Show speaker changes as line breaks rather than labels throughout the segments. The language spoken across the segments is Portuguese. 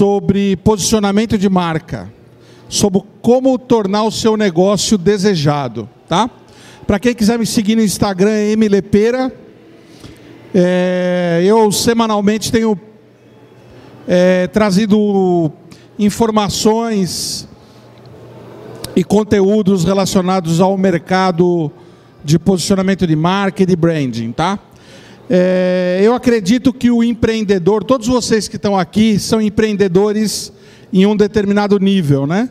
sobre posicionamento de marca, sobre como tornar o seu negócio desejado, tá? Para quem quiser me seguir no Instagram é Emilepeira. É, eu semanalmente tenho é, trazido informações e conteúdos relacionados ao mercado de posicionamento de marca e de branding, tá? É, eu acredito que o empreendedor, todos vocês que estão aqui são empreendedores em um determinado nível, né?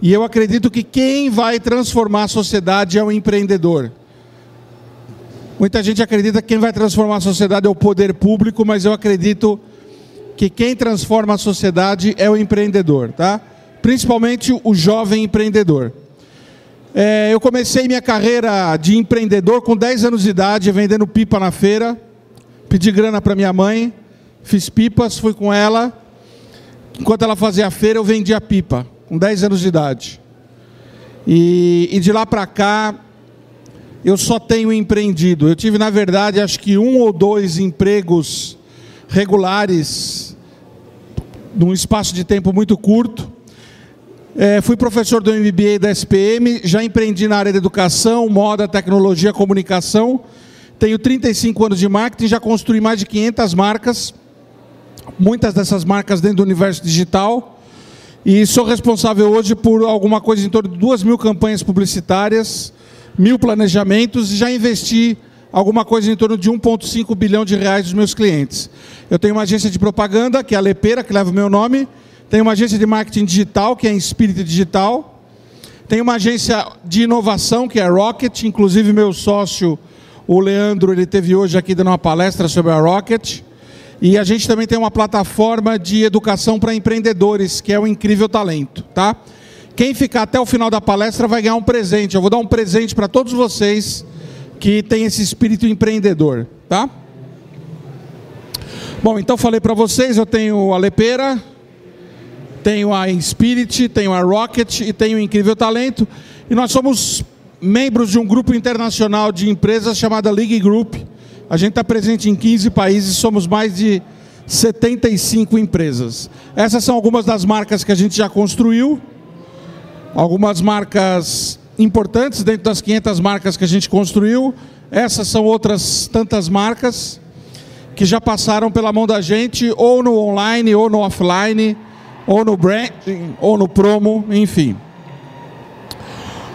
E eu acredito que quem vai transformar a sociedade é o empreendedor. Muita gente acredita que quem vai transformar a sociedade é o poder público, mas eu acredito que quem transforma a sociedade é o empreendedor, tá? Principalmente o jovem empreendedor. É, eu comecei minha carreira de empreendedor com 10 anos de idade, vendendo pipa na feira. Pedi grana para minha mãe, fiz pipas, fui com ela. Enquanto ela fazia a feira, eu vendia pipa, com 10 anos de idade. E, e de lá para cá, eu só tenho empreendido. Eu tive, na verdade, acho que um ou dois empregos regulares, num espaço de tempo muito curto. É, fui professor do MBA da SPM, já empreendi na área da educação, moda, tecnologia, comunicação. Tenho 35 anos de marketing, já construí mais de 500 marcas, muitas dessas marcas dentro do universo digital. E sou responsável hoje por alguma coisa em torno de 2 mil campanhas publicitárias, mil planejamentos e já investi alguma coisa em torno de 1,5 bilhão de reais dos meus clientes. Eu tenho uma agência de propaganda, que é a Lepeira, que leva o meu nome, tem uma agência de marketing digital, que é a Spirit Digital. Tem uma agência de inovação, que é a Rocket. Inclusive, meu sócio, o Leandro, ele teve hoje aqui dando uma palestra sobre a Rocket. E a gente também tem uma plataforma de educação para empreendedores, que é o Incrível Talento, tá? Quem ficar até o final da palestra vai ganhar um presente. Eu vou dar um presente para todos vocês que têm esse espírito empreendedor, tá? Bom, então falei para vocês, eu tenho a Lepeira, tenho a Inspirit, tenho a Rocket e tenho o Incrível Talento. E nós somos membros de um grupo internacional de empresas chamada League Group. A gente está presente em 15 países, somos mais de 75 empresas. Essas são algumas das marcas que a gente já construiu. Algumas marcas importantes dentro das 500 marcas que a gente construiu. Essas são outras tantas marcas que já passaram pela mão da gente, ou no online, ou no offline ou no branding, ou no promo, enfim.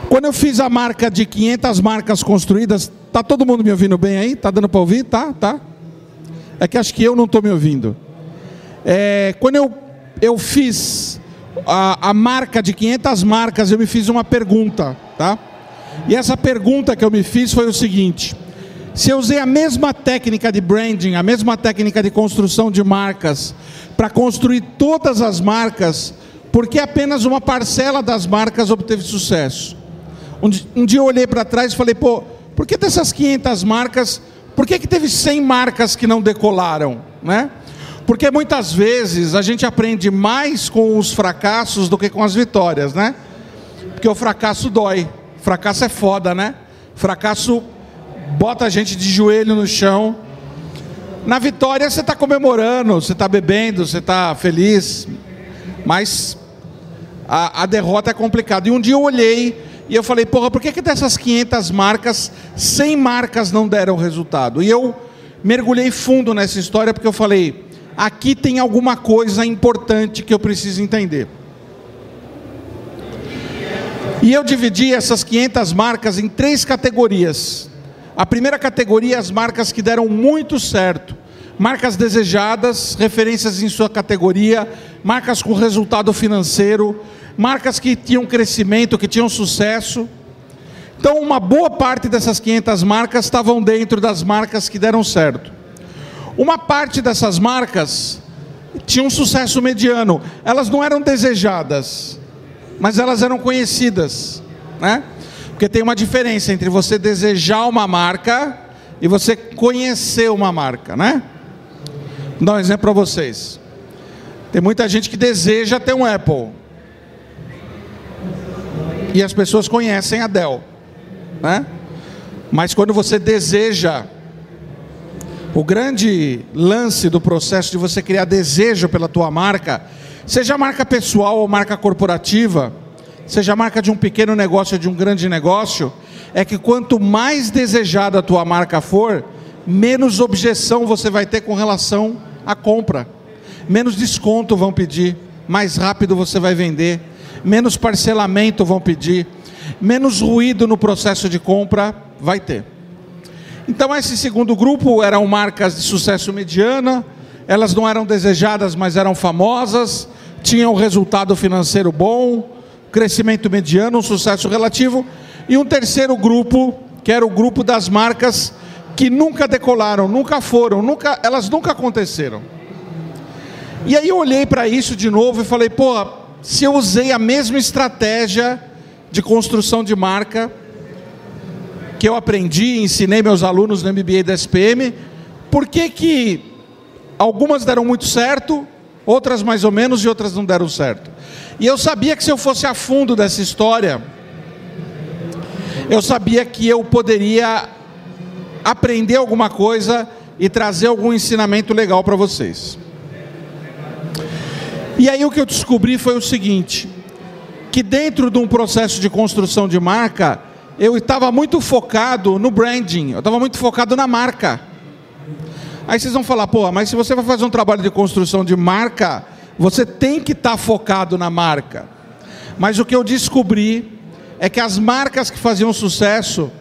Quando eu fiz a marca de 500 marcas construídas, tá todo mundo me ouvindo bem aí? Tá dando para ouvir? Tá, tá. É que acho que eu não estou me ouvindo. É, quando eu, eu fiz a, a marca de 500 marcas, eu me fiz uma pergunta, tá? E essa pergunta que eu me fiz foi o seguinte: se eu usei a mesma técnica de branding, a mesma técnica de construção de marcas, para construir todas as marcas, porque apenas uma parcela das marcas obteve sucesso. Um, dia eu olhei para trás e falei, pô, por que dessas 500 marcas, por que, que teve 100 marcas que não decolaram? Né? Porque muitas vezes a gente aprende mais com os fracassos do que com as vitórias, né? Porque o fracasso dói, fracasso é foda, né? Fracasso bota a gente de joelho no chão na vitória você está comemorando, você está bebendo, você está feliz, mas a, a, derrota é complicada. E um dia eu olhei e eu falei, porra, por que, que dessas 500 marcas, 100 marcas não deram resultado? E eu mergulhei fundo nessa história porque eu falei, aqui tem alguma coisa importante que eu preciso entender. E eu dividi essas 500 marcas em três categorias. A primeira categoria as marcas que deram muito certo. Marcas desejadas, referências em sua categoria, marcas com resultado financeiro, marcas que tinham crescimento, que tinham sucesso. Então, uma boa parte dessas 500 marcas estavam dentro das marcas que deram certo. Uma parte dessas marcas tinha um sucesso mediano. Elas não eram desejadas, mas elas eram conhecidas, né? Porque tem uma diferença entre você desejar uma marca e você conhecer uma marca, né? Vou dar um exemplo para vocês. Tem muita gente que deseja ter um Apple. E as pessoas conhecem a Dell, né? Mas quando você deseja o grande lance do processo de você criar desejo pela tua marca Seja marca pessoal ou marca corporativa, seja marca de um pequeno negócio ou de um grande negócio, é que quanto mais desejada a tua marca for, menos objeção você vai ter com relação à compra. Menos desconto vão pedir, mais rápido você vai vender, menos parcelamento vão pedir, menos ruído no processo de compra vai ter. Então, esse segundo grupo eram marcas de sucesso mediana, elas não eram desejadas, mas eram famosas, tinham resultado financeiro bom, crescimento mediano, um sucesso relativo, e um terceiro grupo, que era o grupo das marcas que nunca decolaram, nunca foram, nunca, elas nunca aconteceram. E aí eu olhei para isso de novo e falei, pô, se eu usei a mesma estratégia de construção de marca, que eu aprendi, ensinei meus alunos no MBA da SPM, por que que algumas deram muito certo, outras mais ou menos e outras não deram certo? E eu sabia que se eu fosse a fundo dessa história, eu sabia que eu poderia aprender alguma coisa e trazer algum ensinamento legal para vocês. E aí o que eu descobri foi o seguinte, que dentro de um processo de construção de marca, eu estava muito focado no branding, eu estava muito focado na marca. Aí vocês vão falar, pô, mas se você vai fazer um trabalho de construção de marca, você tem que estar tá focado na marca. Mas o que eu descobri é que as marcas que faziam sucesso,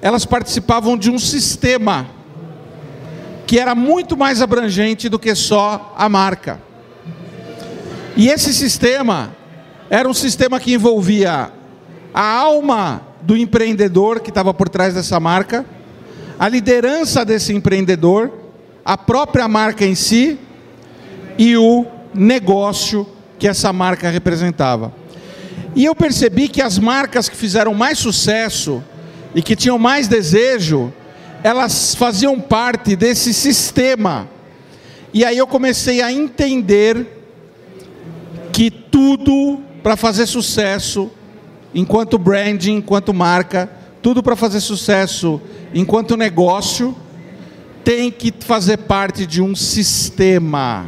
elas participavam de um sistema que era muito mais abrangente do que só a marca. E esse sistema era um sistema que envolvia a alma do empreendedor que estava por trás dessa marca, a liderança desse empreendedor, a própria marca em si e o negócio que essa marca representava. E eu percebi que as marcas que fizeram mais sucesso e que tinham mais desejo, elas faziam parte desse sistema. E aí eu comecei a entender que tudo para fazer sucesso enquanto branding, enquanto marca, tudo para fazer sucesso enquanto negócio, tem que fazer parte de um sistema.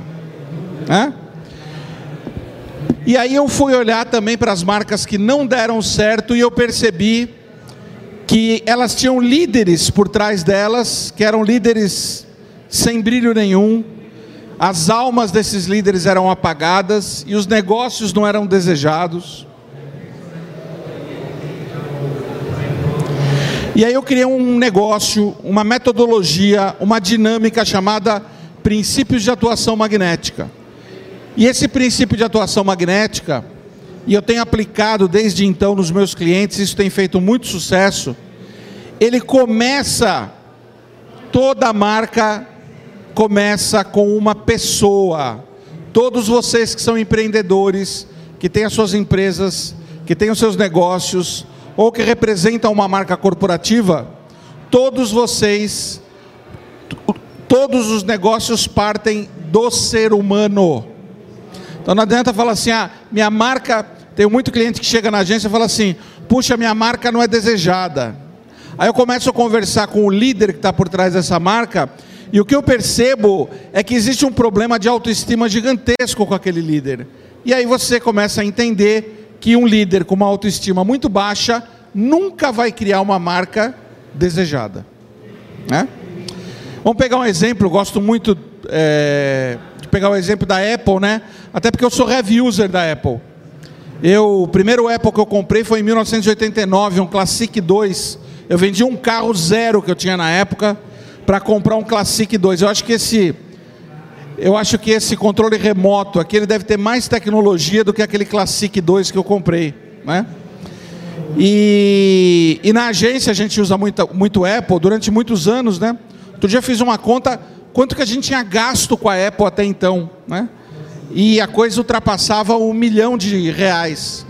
Né? E aí eu fui olhar também para as marcas que não deram certo e eu percebi que elas tinham líderes por trás delas, que eram líderes sem brilho nenhum, as almas desses líderes eram apagadas e os negócios não eram desejados. E aí eu criei um negócio, uma metodologia, uma dinâmica chamada princípios de atuação magnética. E esse princípio de atuação magnética, e eu tenho aplicado desde então nos meus clientes, isso tem feito muito sucesso. Ele começa toda marca começa com uma pessoa. Todos vocês que são empreendedores, que têm as suas empresas, que têm os seus negócios, ou que representam uma marca corporativa, todos vocês, todos os negócios partem do ser humano. Então não adianta falar assim, ah, minha marca, tem muito cliente que chega na agência e fala assim, puxa, minha marca não é desejada. Aí eu começo a conversar com o líder que está por trás dessa marca, e o que eu percebo é que existe um problema de autoestima gigantesco com aquele líder. E aí você começa a entender que um líder com uma autoestima muito baixa nunca vai criar uma marca desejada. Né? Vamos pegar um exemplo, gosto muito é, de pegar o exemplo da Apple, né? Até porque eu sou heavy user da Apple. Eu, o primeiro Apple que eu comprei foi em 1989, um Classic 2. Eu vendi um carro zero que eu tinha na época para comprar um Classic 2. Eu acho que esse eu acho que esse controle remoto aqui ele deve ter mais tecnologia do que aquele Classic 2 que eu comprei, né? E, e na agência a gente usa muito, muito Apple durante muitos anos, né? Outro dia fiz uma conta quanto que a gente tinha gasto com a Apple até então, né? E a coisa ultrapassava um milhão de reais.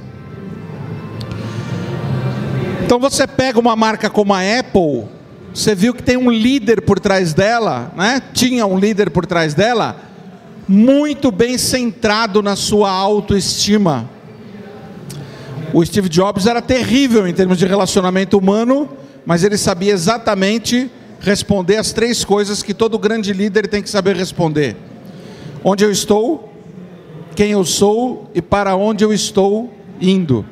Então você pega uma marca como a Apple, você viu que tem um líder por trás dela, né? Tinha um líder por trás dela, muito bem centrado na sua autoestima. O Steve Jobs era terrível em termos de relacionamento humano, mas ele sabia exatamente responder as três coisas que todo grande líder tem que saber responder: onde eu estou, quem eu sou e para onde eu estou indo.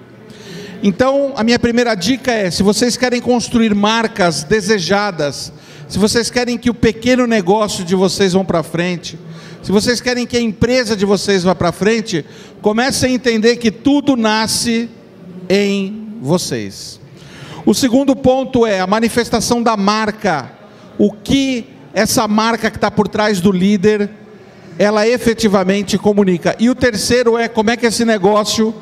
Então, a minha primeira dica é: se vocês querem construir marcas desejadas, se vocês querem que o pequeno negócio de vocês vá para frente, se vocês querem que a empresa de vocês vá para frente, comecem a entender que tudo nasce em vocês. O segundo ponto é a manifestação da marca. O que essa marca que está por trás do líder, ela efetivamente comunica. E o terceiro é como é que esse negócio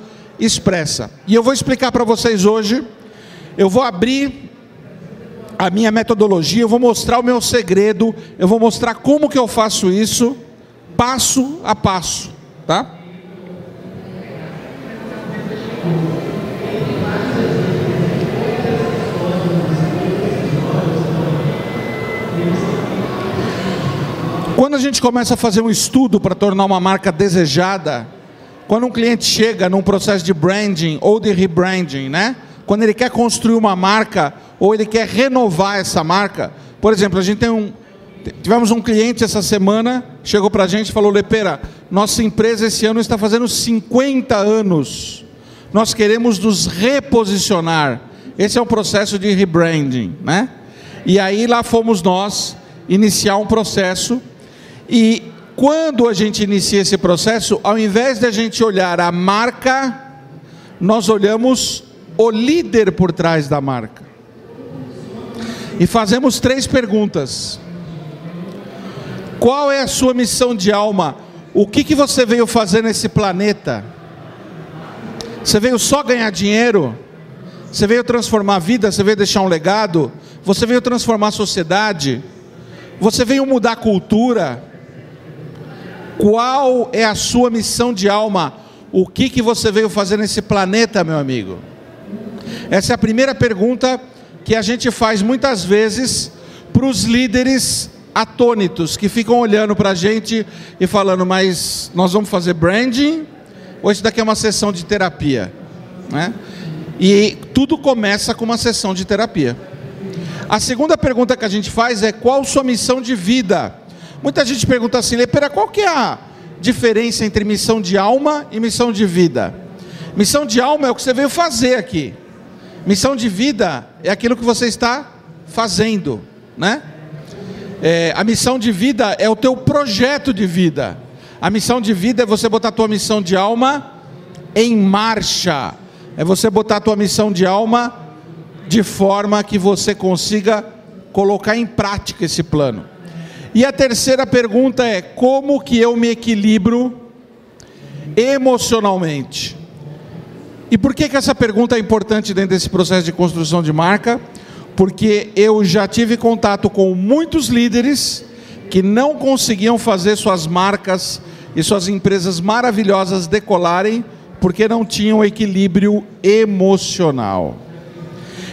expressa. E eu vou explicar para vocês hoje. Eu vou abrir a minha metodologia, eu vou mostrar o meu segredo, eu vou mostrar como que eu faço isso, passo a passo, tá? Quando a gente começa a fazer um estudo para tornar uma marca desejada, quando um cliente chega num processo de branding ou de rebranding, né? Quando ele quer construir uma marca ou ele quer renovar essa marca, por exemplo, a gente tem um tivemos um cliente essa semana, chegou para a gente e falou: Lepera, nossa empresa esse ano está fazendo 50 anos. Nós queremos nos reposicionar. Esse é um processo de rebranding, né? E aí lá fomos nós iniciar um processo e quando a gente inicia esse processo, ao invés de a gente olhar a marca, nós olhamos o líder por trás da marca. E fazemos três perguntas. Qual é a sua missão de alma? O que, que você veio fazer nesse planeta? Você veio só ganhar dinheiro? Você veio transformar a vida? Você veio deixar um legado? Você veio transformar a sociedade? Você veio mudar a cultura? Qual é a sua missão de alma? O que, que você veio fazer nesse planeta, meu amigo? Essa é a primeira pergunta que a gente faz muitas vezes para os líderes atônitos que ficam olhando para a gente e falando: Mas nós vamos fazer branding ou isso daqui é uma sessão de terapia? Né? E tudo começa com uma sessão de terapia. A segunda pergunta que a gente faz é: Qual sua missão de vida? Muita gente pergunta assim, Lepera, qual que é a diferença entre missão de alma e missão de vida? Missão de alma é o que você veio fazer aqui. Missão de vida é aquilo que você está fazendo, né? É, a missão de vida é o teu projeto de vida. A missão de vida é você botar a tua missão de alma em marcha. É você botar a tua missão de alma de forma que você consiga colocar em prática esse plano. E a terceira pergunta é: como que eu me equilibro emocionalmente? E por que, que essa pergunta é importante dentro desse processo de construção de marca? Porque eu já tive contato com muitos líderes que não conseguiam fazer suas marcas e suas empresas maravilhosas decolarem porque não tinham equilíbrio emocional.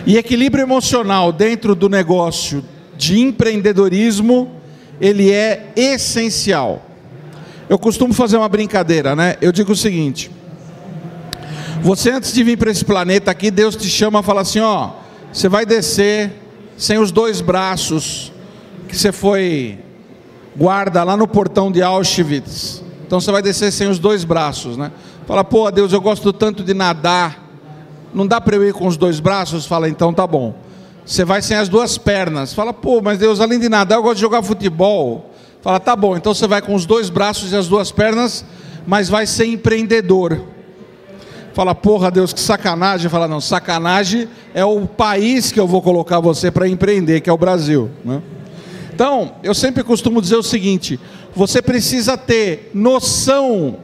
E equilíbrio emocional dentro do negócio de empreendedorismo ele é essencial. Eu costumo fazer uma brincadeira, né? Eu digo o seguinte: você antes de vir para esse planeta aqui, Deus te chama e fala assim: ó, você vai descer sem os dois braços que você foi guarda lá no portão de Auschwitz. Então você vai descer sem os dois braços, né? Fala, pô, Deus, eu gosto tanto de nadar. Não dá para eu ir com os dois braços? Fala, então tá bom. Você vai sem as duas pernas. Fala, pô, mas Deus, além de nadar, eu gosto de jogar futebol. Fala, tá bom, então você vai com os dois braços e as duas pernas, mas vai ser empreendedor. Fala, porra, Deus, que sacanagem. Fala, não, sacanagem é o país que eu vou colocar você para empreender, que é o Brasil. Né? Então, eu sempre costumo dizer o seguinte: você precisa ter noção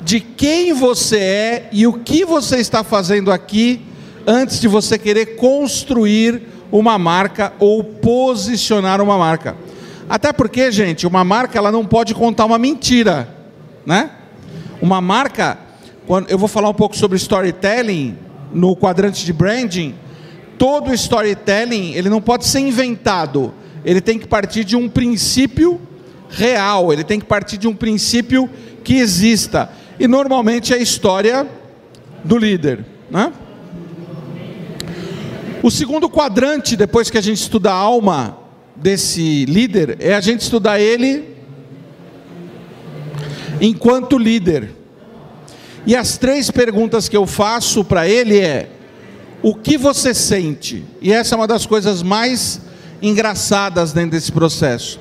de quem você é e o que você está fazendo aqui antes de você querer construir uma marca ou posicionar uma marca. Até porque, gente, uma marca ela não pode contar uma mentira, né? Uma marca, quando eu vou falar um pouco sobre storytelling no quadrante de branding, todo storytelling ele não pode ser inventado, ele tem que partir de um princípio real, ele tem que partir de um princípio que exista. E normalmente é a história do líder, né? O segundo quadrante, depois que a gente estuda a alma desse líder, é a gente estudar ele enquanto líder. E as três perguntas que eu faço para ele é: o que você sente? E essa é uma das coisas mais engraçadas dentro desse processo.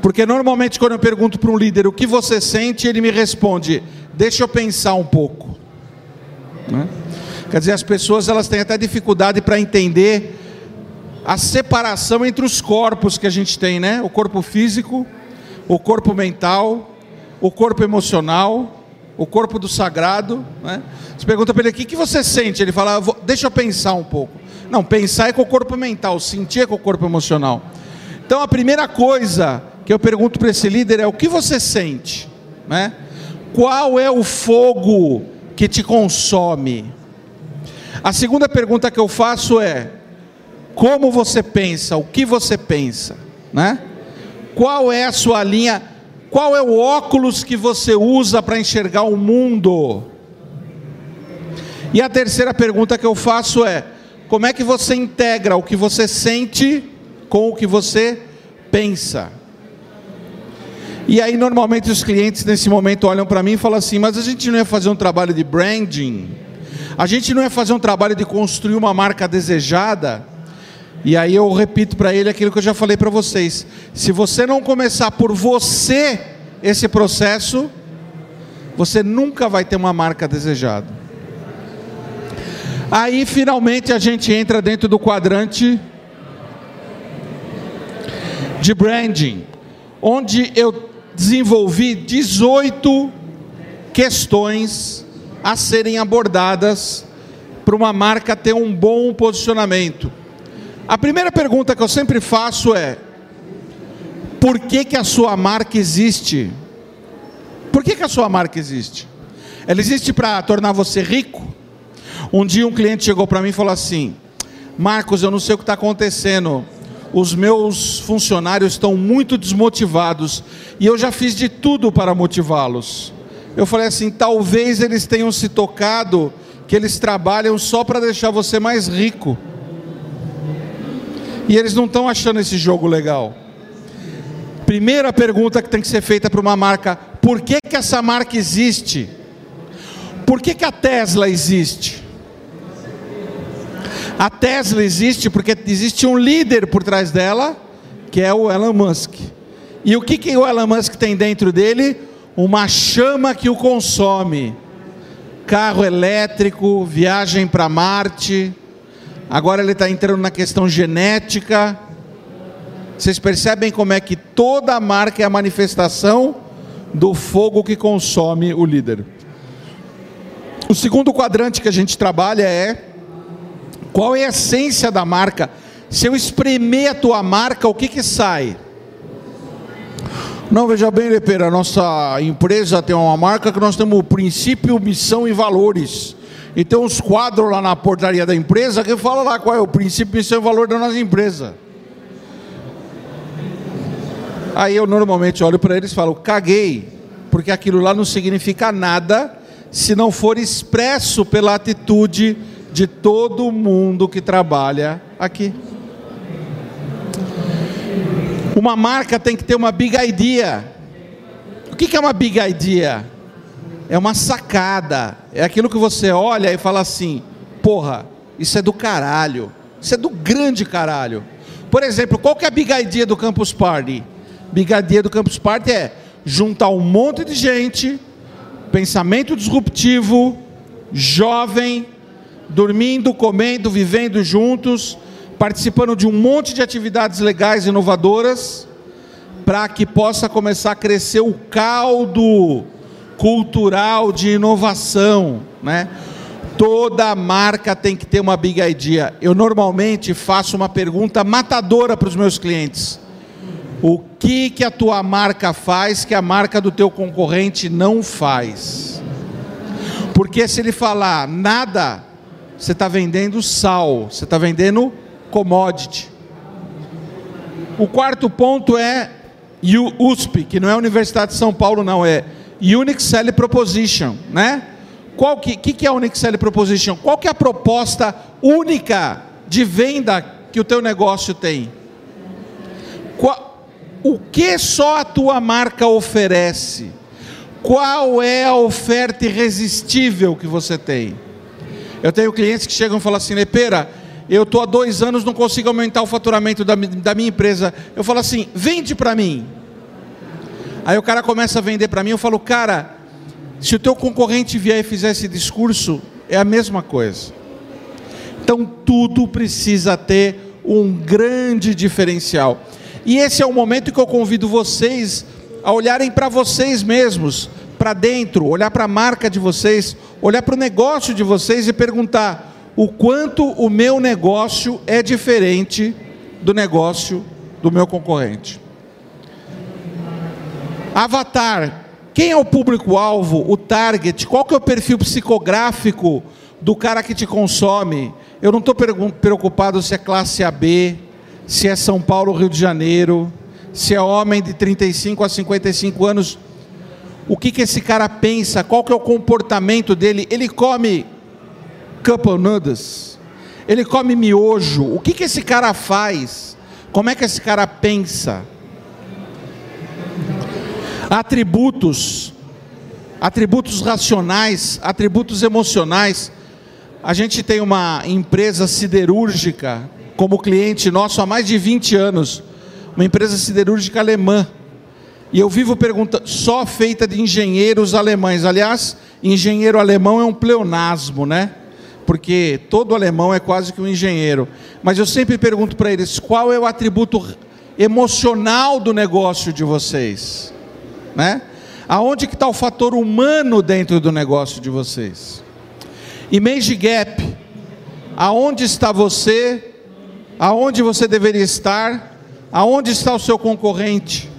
Porque normalmente quando eu pergunto para um líder o que você sente, ele me responde: deixa eu pensar um pouco. Né? Quer dizer, as pessoas elas têm até dificuldade para entender a separação entre os corpos que a gente tem, né? O corpo físico, o corpo mental, o corpo emocional, o corpo do sagrado. Né? Você pergunta para ele: o que, que você sente? Ele fala: deixa eu pensar um pouco. Não, pensar é com o corpo mental, sentir é com o corpo emocional. Então a primeira coisa que eu pergunto para esse líder é: o que você sente? Né? Qual é o fogo que te consome? A segunda pergunta que eu faço é: como você pensa? O que você pensa? Né? Qual é a sua linha? Qual é o óculos que você usa para enxergar o mundo? E a terceira pergunta que eu faço é: como é que você integra o que você sente com o que você pensa? E aí, normalmente, os clientes nesse momento olham para mim e falam assim: Mas a gente não ia fazer um trabalho de branding? A gente não ia fazer um trabalho de construir uma marca desejada? E aí eu repito para ele aquilo que eu já falei para vocês: se você não começar por você esse processo, você nunca vai ter uma marca desejada. Aí finalmente a gente entra dentro do quadrante de branding, onde eu desenvolvi 18 questões a serem abordadas para uma marca ter um bom posicionamento. A primeira pergunta que eu sempre faço é: por que, que a sua marca existe? Por que, que a sua marca existe? Ela existe para tornar você rico? Um dia um cliente chegou para mim e falou assim: Marcos, eu não sei o que está acontecendo. Os meus funcionários estão muito desmotivados e eu já fiz de tudo para motivá-los. Eu falei assim: talvez eles tenham se tocado que eles trabalham só para deixar você mais rico. E eles não estão achando esse jogo legal. Primeira pergunta que tem que ser feita para uma marca: por que, que essa marca existe? Por que, que a Tesla existe? A Tesla existe porque existe um líder por trás dela, que é o Elon Musk. E o que, que o Elon Musk tem dentro dele? Uma chama que o consome. Carro elétrico, viagem para Marte Agora ele está entrando na questão genética. Vocês percebem como é que toda marca é a manifestação do fogo que consome o líder. O segundo quadrante que a gente trabalha é qual é a essência da marca. Se eu espremer a tua marca, o que que sai? Não, veja bem, Lepeira, a nossa empresa tem uma marca que nós temos princípio, missão e valores. E tem uns quadros lá na portaria da empresa que fala lá qual é o princípio, missão e valor da nossa empresa. Aí eu normalmente olho para eles e falo, caguei, porque aquilo lá não significa nada se não for expresso pela atitude de todo mundo que trabalha aqui. Uma marca tem que ter uma big idea. O que é uma big idea? é uma sacada, é aquilo que você olha e fala assim: porra, isso é do caralho, isso é do grande caralho. Por exemplo, qual que é a big idea do Campus Party? Big idea do Campus Party é juntar um monte de gente, pensamento disruptivo, jovem, dormindo, comendo, vivendo juntos, participando de um monte de atividades legais inovadoras, para que possa começar a crescer o caldo cultural de inovação, né? Toda marca tem que ter uma big idea. Eu normalmente faço uma pergunta matadora para os meus clientes. O que que a tua marca faz que a marca do teu concorrente não faz? Porque se ele falar nada, você está vendendo sal, você está vendendo commodity. O quarto ponto é USP, que não é Universidade de São Paulo, não, é Unique Selling Proposition, né? Qual que, que, que é a Unique Proposition? Qual que é a proposta única de venda que o teu negócio tem? Qual, o que só a tua marca oferece? Qual é a oferta irresistível que você tem? Eu tenho clientes que chegam e falam assim, Lepera, eu estou há dois anos, não consigo aumentar o faturamento da, da minha empresa. Eu falo assim, vende para mim. Aí o cara começa a vender para mim, eu falo, cara, se o teu concorrente vier e fizer esse discurso, é a mesma coisa. Então tudo precisa ter um grande diferencial. E esse é o momento que eu convido vocês a olharem para vocês mesmos, para dentro, olhar para a marca de vocês, olhar para o negócio de vocês e perguntar o quanto o meu negócio é diferente do negócio do meu concorrente. Avatar. Quem é o público-alvo, o target? Qual que é o perfil psicográfico do cara que te consome? Eu não estou preocupado se é classe AB, se é São Paulo, Rio de Janeiro, se é homem de 35 a 55 anos. O que, que esse cara pensa? Qual que é o comportamento dele? Ele come noodles? Ele come miojo? O que, que esse cara faz? Como é que esse cara pensa? atributos, atributos racionais, atributos emocionais. A gente tem uma empresa siderúrgica como cliente nosso há mais de 20 anos, uma empresa siderúrgica alemã. E eu vivo perguntando, só feita de engenheiros alemães. Aliás, engenheiro alemão é um pleonasmo, né? Porque todo alemão é quase que um engenheiro. Mas eu sempre pergunto para eles: qual é o atributo emocional do negócio de vocês? né? Aonde que está o fator humano dentro do negócio de vocês? Image gap. Aonde está você? Aonde você deveria estar? Aonde está o seu concorrente?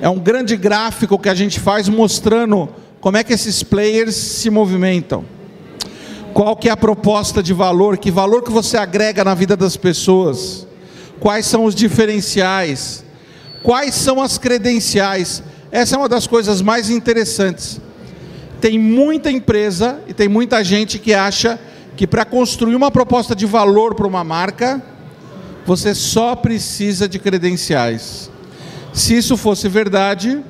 É um grande gráfico que a gente faz mostrando como é que esses players se movimentam. Qual que é a proposta de valor? Que valor que você agrega na vida das pessoas? Quais são os diferenciais? Quais são as credenciais? Essa é uma das coisas mais interessantes. Tem muita empresa e tem muita gente que acha que para construir uma proposta de valor para uma marca, você só precisa de credenciais. Se isso fosse verdade,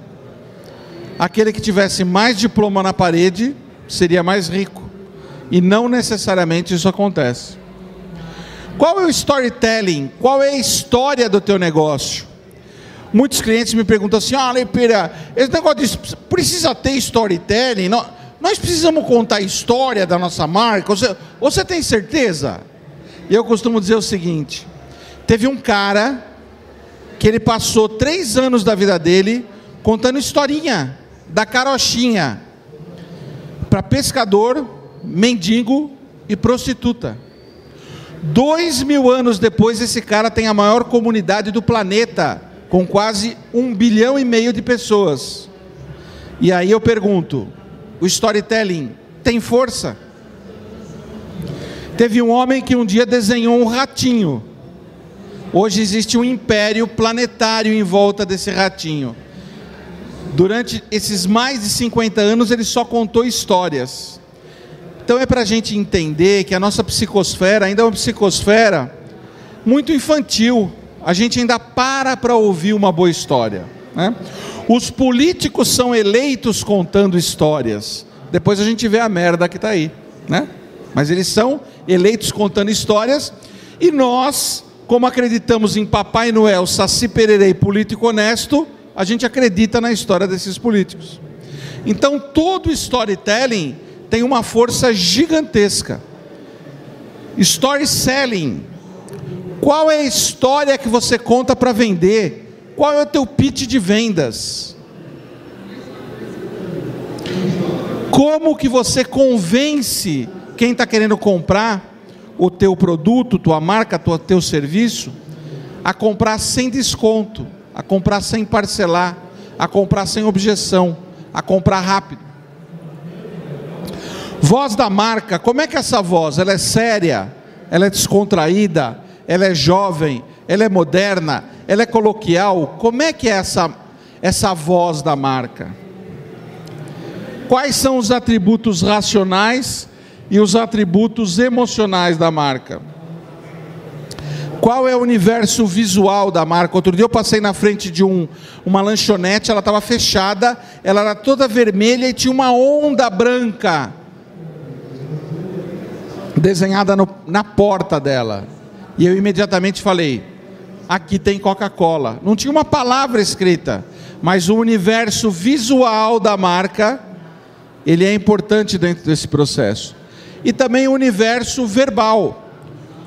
aquele que tivesse mais diploma na parede seria mais rico. E não necessariamente isso acontece. Qual é o storytelling? Qual é a história do teu negócio? Muitos clientes me perguntam assim: ah, Lepeira, esse negócio de precisa ter storytelling? Nós, nós precisamos contar a história da nossa marca? Você, você tem certeza? E eu costumo dizer o seguinte: teve um cara que ele passou três anos da vida dele contando historinha da carochinha para pescador, mendigo e prostituta. Dois mil anos depois, esse cara tem a maior comunidade do planeta com quase um bilhão e meio de pessoas. E aí eu pergunto: o storytelling tem força? Teve um homem que um dia desenhou um ratinho. Hoje existe um império planetário em volta desse ratinho. Durante esses mais de 50 anos, ele só contou histórias. Então é para a gente entender que a nossa psicosfera ainda é uma psicosfera muito infantil a gente ainda para para ouvir uma boa história. Né? Os políticos são eleitos contando histórias. Depois a gente vê a merda que está aí. Né? Mas eles são eleitos contando histórias. E nós, como acreditamos em Papai Noel, Saci Pererei, político honesto, a gente acredita na história desses políticos. Então todo storytelling tem uma força gigantesca. Story selling qual é a história que você conta para vender? Qual é o teu pitch de vendas? Como que você convence quem está querendo comprar o teu produto, tua marca, tua, teu serviço, a comprar sem desconto, a comprar sem parcelar, a comprar sem objeção, a comprar rápido? Voz da marca, como é que é essa voz? Ela é séria? Ela é descontraída? ela é jovem, ela é moderna, ela é coloquial. Como é que é essa, essa voz da marca? Quais são os atributos racionais e os atributos emocionais da marca? Qual é o universo visual da marca? Outro dia eu passei na frente de um, uma lanchonete, ela estava fechada, ela era toda vermelha e tinha uma onda branca desenhada no, na porta dela. E eu imediatamente falei: aqui tem Coca-Cola. Não tinha uma palavra escrita, mas o universo visual da marca, ele é importante dentro desse processo. E também o universo verbal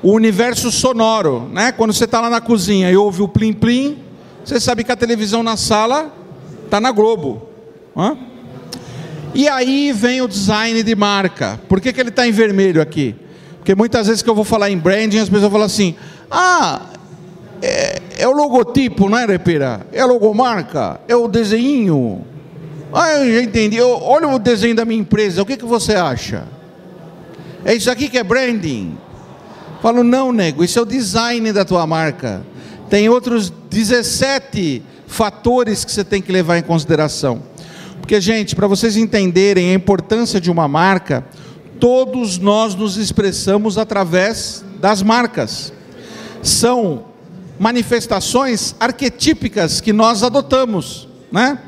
o universo sonoro, né? Quando você está lá na cozinha e ouve o plim plim, você sabe que a televisão na sala está na Globo. Hã? E aí vem o design de marca. Por que, que ele está em vermelho aqui? Porque muitas vezes que eu vou falar em branding, as pessoas falam assim: ah, é, é o logotipo, né, Repira? É a logomarca? É o desenho? Ah, eu já entendi. Eu, olha o desenho da minha empresa, o que, que você acha? É isso aqui que é branding? Falo, não, nego, isso é o design da tua marca. Tem outros 17 fatores que você tem que levar em consideração. Porque, gente, para vocês entenderem a importância de uma marca, todos nós nos expressamos através das marcas. São manifestações arquetípicas que nós adotamos, né?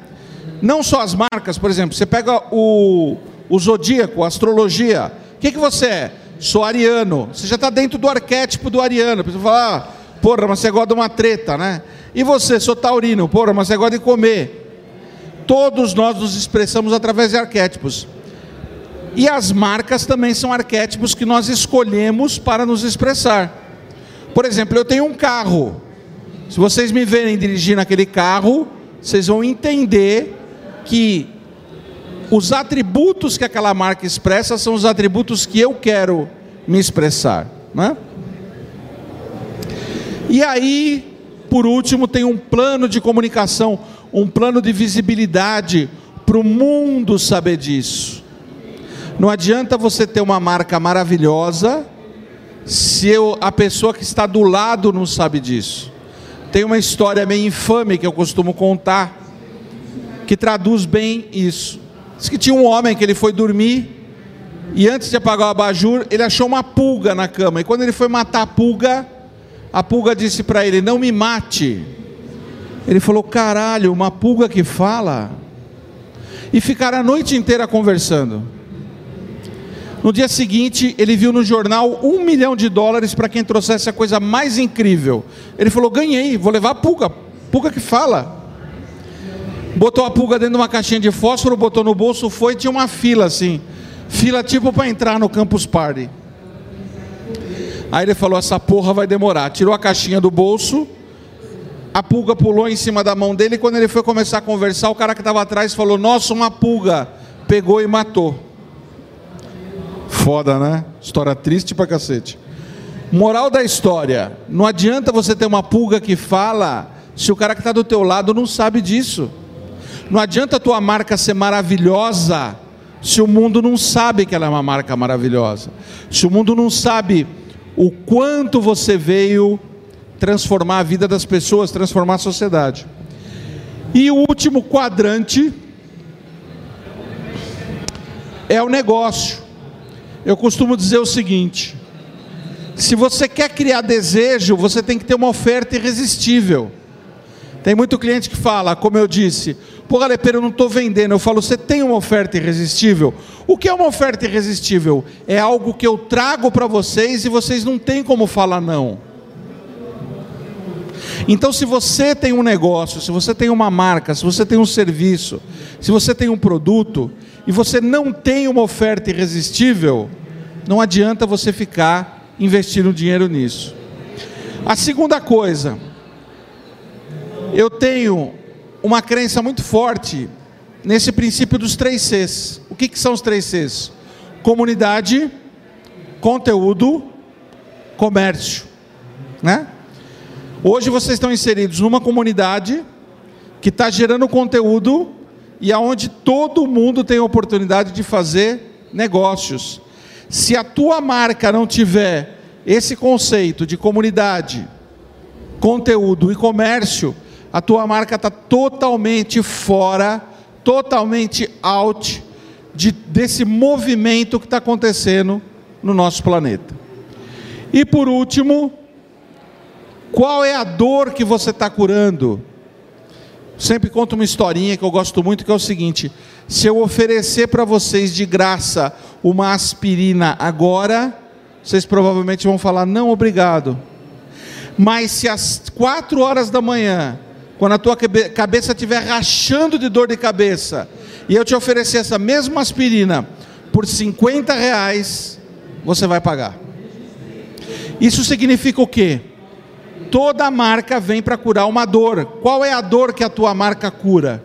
Não só as marcas, por exemplo, você pega o, o zodíaco, a astrologia. O que, que você é? sou ariano. Você já está dentro do arquétipo do ariano. A fala, ah, porra, mas você gosta de uma treta, né? E você, sou taurino, porra, mas você gosta de comer. Todos nós nos expressamos através de arquétipos. E as marcas também são arquétipos que nós escolhemos para nos expressar. Por exemplo, eu tenho um carro. Se vocês me verem dirigir naquele carro, vocês vão entender que os atributos que aquela marca expressa são os atributos que eu quero me expressar. Né? E aí, por último, tem um plano de comunicação, um plano de visibilidade para o mundo saber disso. Não adianta você ter uma marca maravilhosa se eu, a pessoa que está do lado não sabe disso. Tem uma história meio infame que eu costumo contar que traduz bem isso. Diz que tinha um homem que ele foi dormir e antes de apagar o abajur, ele achou uma pulga na cama. E quando ele foi matar a pulga, a pulga disse para ele: Não me mate. Ele falou: Caralho, uma pulga que fala. E ficaram a noite inteira conversando. No dia seguinte, ele viu no jornal um milhão de dólares para quem trouxesse a coisa mais incrível. Ele falou: Ganhei, vou levar a pulga. Pulga que fala botou a pulga dentro de uma caixinha de fósforo, botou no bolso, foi, tinha uma fila assim, fila tipo para entrar no Campus Party. Aí ele falou: essa porra vai demorar. Tirou a caixinha do bolso, a pulga pulou em cima da mão dele. E quando ele foi começar a conversar, o cara que estava atrás falou: Nossa, uma pulga. Pegou e matou. Foda, né? História triste pra cacete. Moral da história: não adianta você ter uma pulga que fala se o cara que está do teu lado não sabe disso. Não adianta a tua marca ser maravilhosa se o mundo não sabe que ela é uma marca maravilhosa. Se o mundo não sabe o quanto você veio transformar a vida das pessoas, transformar a sociedade. E o último quadrante é o negócio. Eu costumo dizer o seguinte: se você quer criar desejo, você tem que ter uma oferta irresistível. Tem muito cliente que fala, como eu disse, Pô, Galepeiro, eu não estou vendendo. Eu falo, você tem uma oferta irresistível? O que é uma oferta irresistível? É algo que eu trago para vocês e vocês não têm como falar não. Então, se você tem um negócio, se você tem uma marca, se você tem um serviço, se você tem um produto e você não tem uma oferta irresistível, não adianta você ficar investindo dinheiro nisso. A segunda coisa, eu tenho uma crença muito forte nesse princípio dos três Cs. O que, que são os três Cs? Comunidade, conteúdo, comércio. Né? Hoje vocês estão inseridos numa comunidade que está gerando conteúdo e aonde todo mundo tem a oportunidade de fazer negócios. Se a tua marca não tiver esse conceito de comunidade, conteúdo e comércio, a tua marca está totalmente fora, totalmente out de, desse movimento que está acontecendo no nosso planeta. E por último, Qual é a dor que você está curando? Sempre conto uma historinha que eu gosto muito, que é o seguinte: se eu oferecer para vocês de graça uma aspirina agora, vocês provavelmente vão falar não, obrigado. Mas se às quatro horas da manhã, quando a tua cabeça estiver rachando de dor de cabeça, e eu te oferecer essa mesma aspirina por 50 reais, você vai pagar. Isso significa o quê? Toda marca vem para curar uma dor. Qual é a dor que a tua marca cura?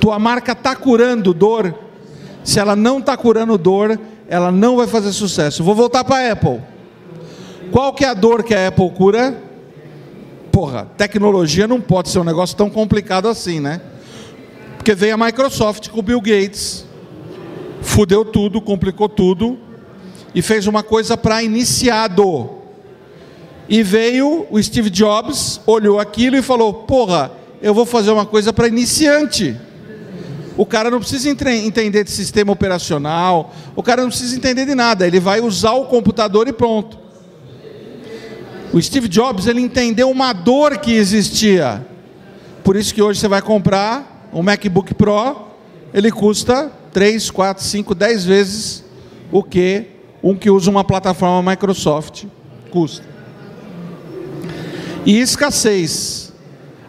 Tua marca está curando dor. Se ela não está curando dor, ela não vai fazer sucesso. Vou voltar para a Apple. Qual que é a dor que a Apple cura? Porra, tecnologia não pode ser um negócio tão complicado assim, né? Porque veio a Microsoft com o Bill Gates, fudeu tudo, complicou tudo e fez uma coisa para iniciado. E veio o Steve Jobs, olhou aquilo e falou: Porra, eu vou fazer uma coisa para iniciante. O cara não precisa entender de sistema operacional, o cara não precisa entender de nada, ele vai usar o computador e pronto. O Steve Jobs, ele entendeu uma dor que existia. Por isso que hoje você vai comprar um MacBook Pro, ele custa 3, 4, 5, 10 vezes o que um que usa uma plataforma Microsoft custa. E escassez.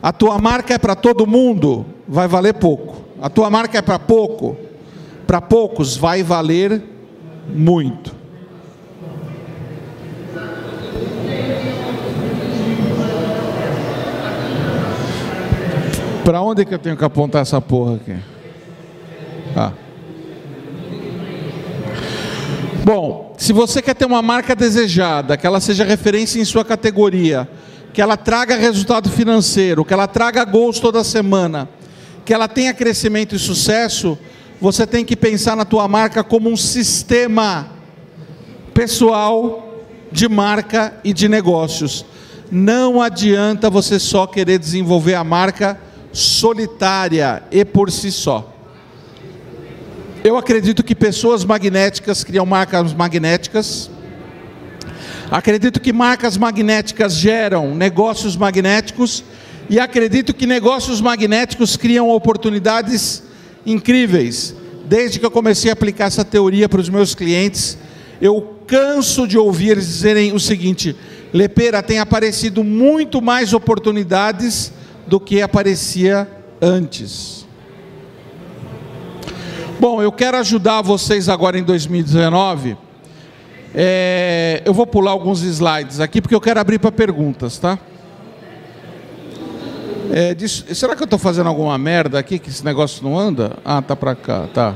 A tua marca é para todo mundo, vai valer pouco. A tua marca é para pouco, para poucos vai valer muito. Para onde que eu tenho que apontar essa porra aqui? Ah. Bom, se você quer ter uma marca desejada, que ela seja referência em sua categoria, que ela traga resultado financeiro, que ela traga gols toda semana, que ela tenha crescimento e sucesso, você tem que pensar na tua marca como um sistema pessoal de marca e de negócios. Não adianta você só querer desenvolver a marca solitária e por si só. Eu acredito que pessoas magnéticas criam marcas magnéticas. Acredito que marcas magnéticas geram negócios magnéticos. E acredito que negócios magnéticos criam oportunidades incríveis. Desde que eu comecei a aplicar essa teoria para os meus clientes, eu canso de ouvir eles dizerem o seguinte: Lepera, tem aparecido muito mais oportunidades do que aparecia antes. Bom, eu quero ajudar vocês agora em 2019. É, eu vou pular alguns slides aqui porque eu quero abrir para perguntas, tá? É, será que eu estou fazendo alguma merda aqui que esse negócio não anda? Ah, tá para cá, tá.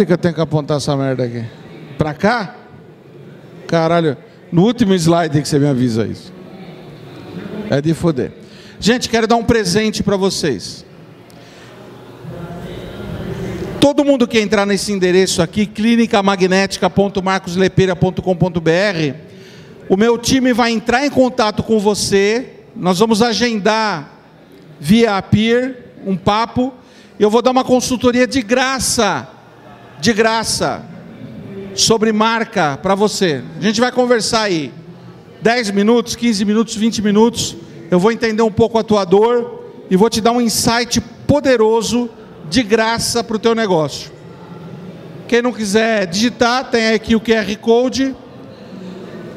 Onde que eu tenho que apontar essa merda aqui? Pra cá? Caralho, no último slide que você me avisa isso. É de foder. Gente, quero dar um presente para vocês. Todo mundo que entrar nesse endereço aqui, clinicamagnética.marcoslepeira.com.br, o meu time vai entrar em contato com você. Nós vamos agendar via Peer um papo. Eu vou dar uma consultoria de graça de graça sobre marca para você. A gente vai conversar aí 10 minutos, 15 minutos, 20 minutos. Eu vou entender um pouco a tua dor e vou te dar um insight poderoso de graça para o teu negócio. Quem não quiser digitar, tem aqui o QR Code.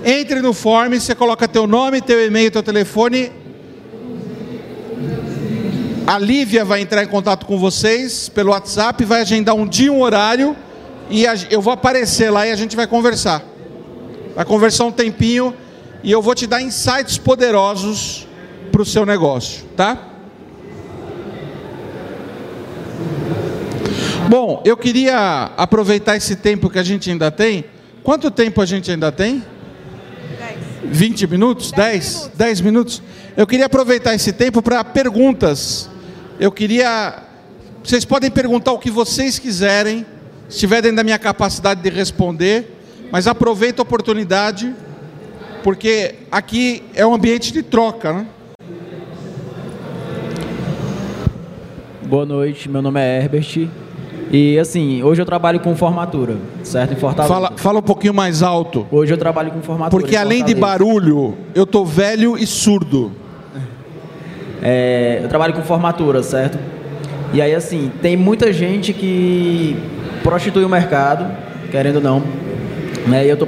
Entre no form, você coloca teu nome, teu e-mail, teu telefone a Lívia vai entrar em contato com vocês pelo WhatsApp, vai agendar um dia, um horário, e eu vou aparecer lá e a gente vai conversar. Vai conversar um tempinho e eu vou te dar insights poderosos para o seu negócio, tá? Bom, eu queria aproveitar esse tempo que a gente ainda tem. Quanto tempo a gente ainda tem? 10. 20 minutos? 10? 10 minutos. 10 minutos. Eu queria aproveitar esse tempo para perguntas eu queria. Vocês podem perguntar o que vocês quiserem, se estiver dentro da minha capacidade de responder. mas aproveita a oportunidade, porque aqui é um ambiente de troca, né?
Boa noite, meu nome é Herbert. E assim, hoje eu trabalho com formatura, certo? Em Fortaleza.
Fala, fala um pouquinho mais alto.
Hoje eu trabalho com formatura.
Porque além de barulho, eu tô velho e surdo.
É, eu trabalho com formatura, certo? E aí assim, tem muita gente que prostitui o mercado, querendo ou não. Né? E eu tô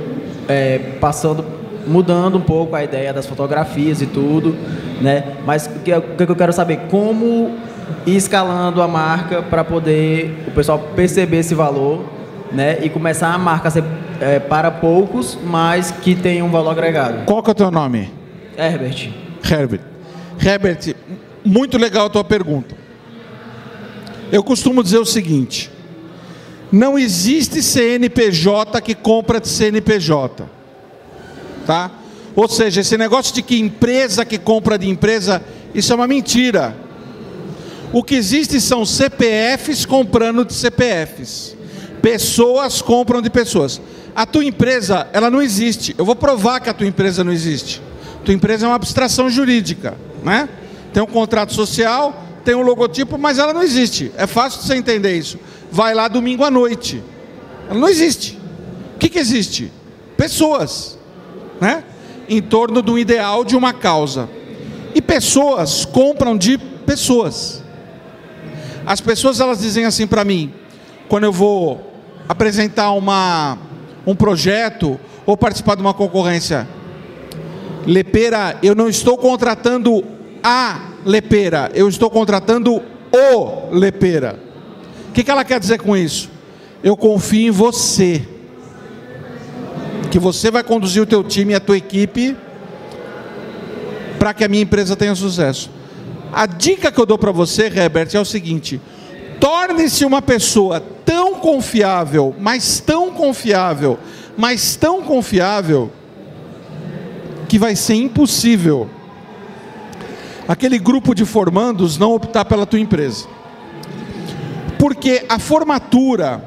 é, passando, mudando um pouco a ideia das fotografias e tudo, né? Mas o que, o que eu quero saber? Como ir escalando a marca para poder o pessoal perceber esse valor, né? E começar a marca a ser é, para poucos, mas que tem um valor agregado.
Qual que é o teu nome?
Herbert.
Herbert. Herbert, muito legal a tua pergunta. Eu costumo dizer o seguinte: não existe CNPJ que compra de CNPJ. Tá? Ou seja, esse negócio de que empresa que compra de empresa, isso é uma mentira. O que existe são CPFs comprando de CPFs. Pessoas compram de pessoas. A tua empresa, ela não existe. Eu vou provar que a tua empresa não existe. Tua empresa é uma abstração jurídica, né? Tem um contrato social, tem um logotipo, mas ela não existe. É fácil você entender isso. Vai lá domingo à noite. Ela não existe. O que, que existe? Pessoas, né? Em torno do ideal de uma causa. E pessoas compram de pessoas. As pessoas elas dizem assim para mim, quando eu vou apresentar uma, um projeto ou participar de uma concorrência, Lepeira, eu não estou contratando a Lepeira, eu estou contratando o Lepeira. O que, que ela quer dizer com isso? Eu confio em você, que você vai conduzir o teu time e a tua equipe para que a minha empresa tenha sucesso. A dica que eu dou para você, Herbert, é o seguinte: torne-se uma pessoa tão confiável, mas tão confiável, mas tão confiável, que vai ser impossível aquele grupo de formandos não optar pela tua empresa. Porque a formatura,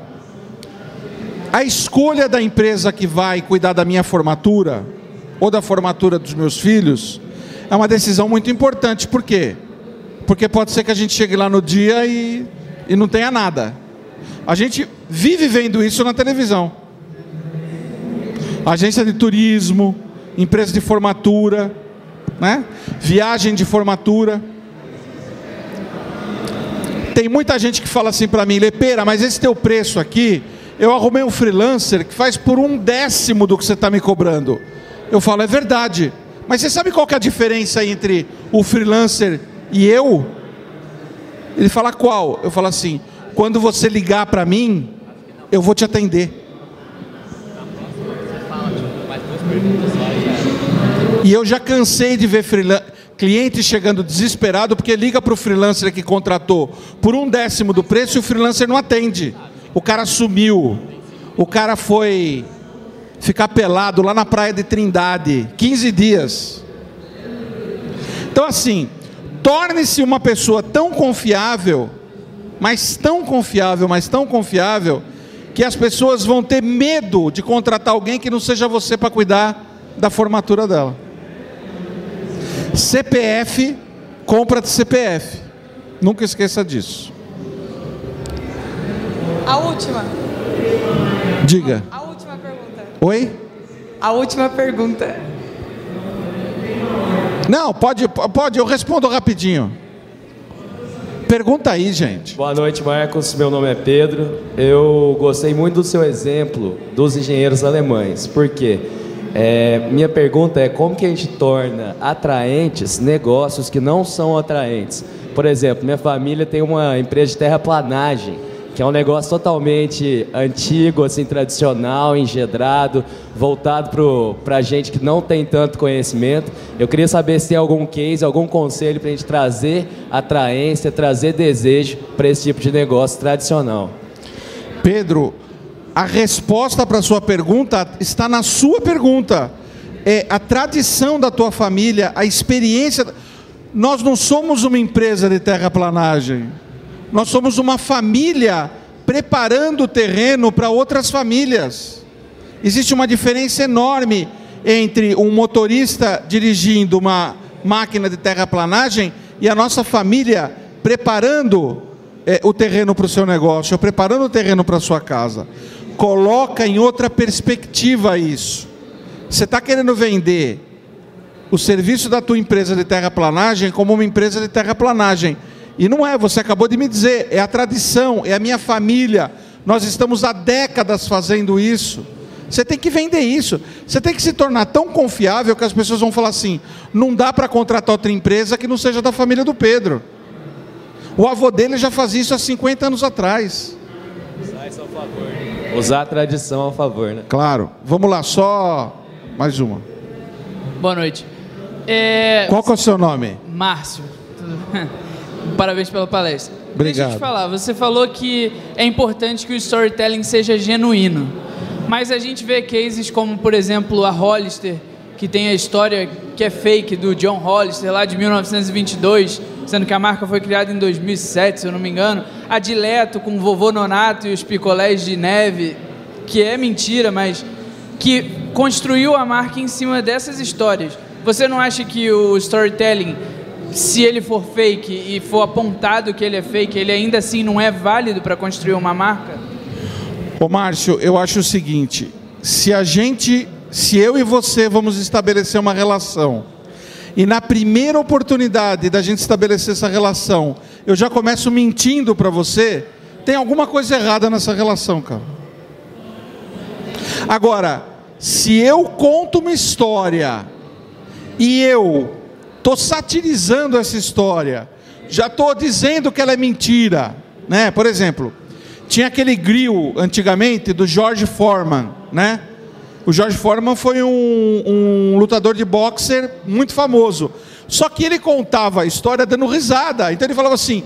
a escolha da empresa que vai cuidar da minha formatura, ou da formatura dos meus filhos, é uma decisão muito importante. Por quê? Porque pode ser que a gente chegue lá no dia e, e não tenha nada. A gente vive vendo isso na televisão. Agência de turismo, empresa de formatura, né? viagem de formatura. Tem muita gente que fala assim para mim, Lepeira, mas esse teu preço aqui, eu arrumei um freelancer que faz por um décimo do que você está me cobrando. Eu falo, é verdade. Mas você sabe qual que é a diferença entre o freelancer e eu? Ele fala qual? Eu falo assim: quando você ligar para mim, eu vou te atender. E eu já cansei de ver cliente chegando desesperado porque liga para o freelancer que contratou por um décimo do preço e o freelancer não atende. O cara sumiu. O cara foi ficar pelado lá na praia de Trindade, 15 dias. Então assim, torne-se uma pessoa tão confiável, mas tão confiável, mas tão confiável, que as pessoas vão ter medo de contratar alguém que não seja você para cuidar da formatura dela. CPF, compra de CPF. Nunca esqueça disso.
A última.
Diga.
A última pergunta.
Oi?
A última pergunta.
Não, pode, pode, eu respondo rapidinho. Pergunta aí, gente.
Boa noite, Marcos. Meu nome é Pedro. Eu gostei muito do seu exemplo dos engenheiros alemães. Por quê? É, minha pergunta é como que a gente torna atraentes negócios que não são atraentes? Por exemplo, minha família tem uma empresa de terraplanagem que é um negócio totalmente antigo, assim, tradicional, engedrado, voltado para gente que não tem tanto conhecimento. Eu queria saber se tem algum case, algum conselho para a gente trazer atraência, trazer desejo para esse tipo de negócio tradicional.
Pedro, a resposta para a sua pergunta está na sua pergunta. É a tradição da tua família, a experiência. Nós não somos uma empresa de terraplanagem. Nós somos uma família preparando o terreno para outras famílias. Existe uma diferença enorme entre um motorista dirigindo uma máquina de terraplanagem e a nossa família preparando é, o terreno para o seu negócio, ou preparando o terreno para a sua casa. Coloca em outra perspectiva isso. Você está querendo vender o serviço da tua empresa de terraplanagem como uma empresa de terraplanagem. E não é, você acabou de me dizer, é a tradição, é a minha família. Nós estamos há décadas fazendo isso. Você tem que vender isso. Você tem que se tornar tão confiável que as pessoas vão falar assim: não dá para contratar outra empresa que não seja da família do Pedro. O avô dele já fazia isso há 50 anos atrás.
Isso ao favor. Usar a tradição ao favor, né?
Claro. Vamos lá, só mais uma.
Boa noite. É...
Qual que é o seu nome?
Márcio. Parabéns pela palestra.
Obrigado.
Deixa eu te falar, você falou que é importante que o storytelling seja genuíno. Mas a gente vê cases como, por exemplo, a Hollister, que tem a história que é fake do John Hollister lá de 1922, sendo que a marca foi criada em 2007, se eu não me engano. A Dileto com o vovô Nonato e os picolés de neve, que é mentira, mas que construiu a marca em cima dessas histórias. Você não acha que o storytelling, se ele for fake e for apontado que ele é fake, ele ainda assim não é válido para construir uma marca?
Ô Márcio, eu acho o seguinte: se a gente, se eu e você vamos estabelecer uma relação, e na primeira oportunidade da gente estabelecer essa relação, eu já começo mentindo para você, tem alguma coisa errada nessa relação, cara. Agora, se eu conto uma história e eu estou satirizando essa história, já estou dizendo que ela é mentira, né? Por exemplo, tinha aquele grill antigamente do George Foreman, né? O George Foreman foi um, um lutador de boxer muito famoso. Só que ele contava a história dando risada. Então ele falava assim: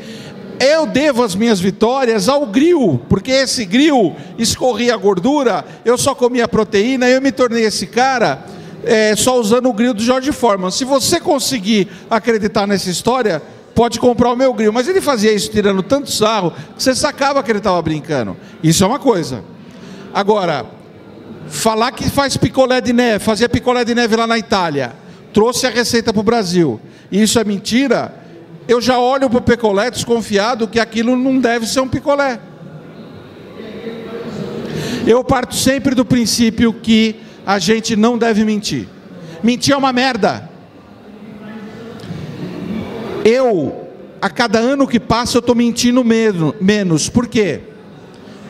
eu devo as minhas vitórias ao grill, porque esse grill escorria gordura, eu só comia proteína, eu me tornei esse cara é, só usando o grill do George Foreman. Se você conseguir acreditar nessa história, pode comprar o meu grill. Mas ele fazia isso tirando tanto sarro que você sacava que ele estava brincando. Isso é uma coisa. Agora, falar que faz picolé de neve, fazia picolé de neve lá na Itália, trouxe a receita para o Brasil, e isso é mentira, eu já olho para o picolé desconfiado que aquilo não deve ser um picolé. Eu parto sempre do princípio que a gente não deve mentir. Mentir é uma merda. Eu, a cada ano que passa, eu estou mentindo menos. Por quê?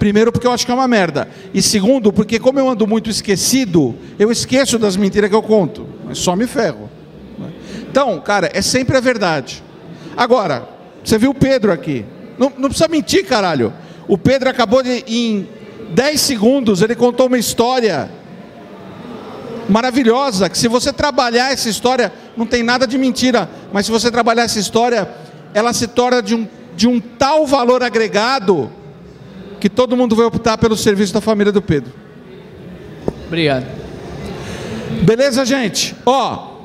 Primeiro, porque eu acho que é uma merda. E segundo, porque como eu ando muito esquecido, eu esqueço das mentiras que eu conto. Mas só me ferro. Então, cara, é sempre a verdade. Agora, você viu o Pedro aqui. Não, não precisa mentir, caralho. O Pedro acabou de, em 10 segundos, ele contou uma história maravilhosa, que se você trabalhar essa história, não tem nada de mentira, mas se você trabalhar essa história, ela se torna de um, de um tal valor agregado que todo mundo vai optar pelo serviço da família do Pedro.
Obrigado.
Beleza, gente? Ó,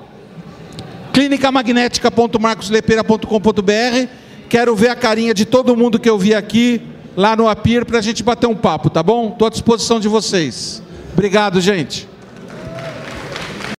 clinicamagnética.marcoslepeira.com.br Quero ver a carinha de todo mundo que eu vi aqui lá no Apir para a gente bater um papo, tá bom? Estou à disposição de vocês. Obrigado, gente.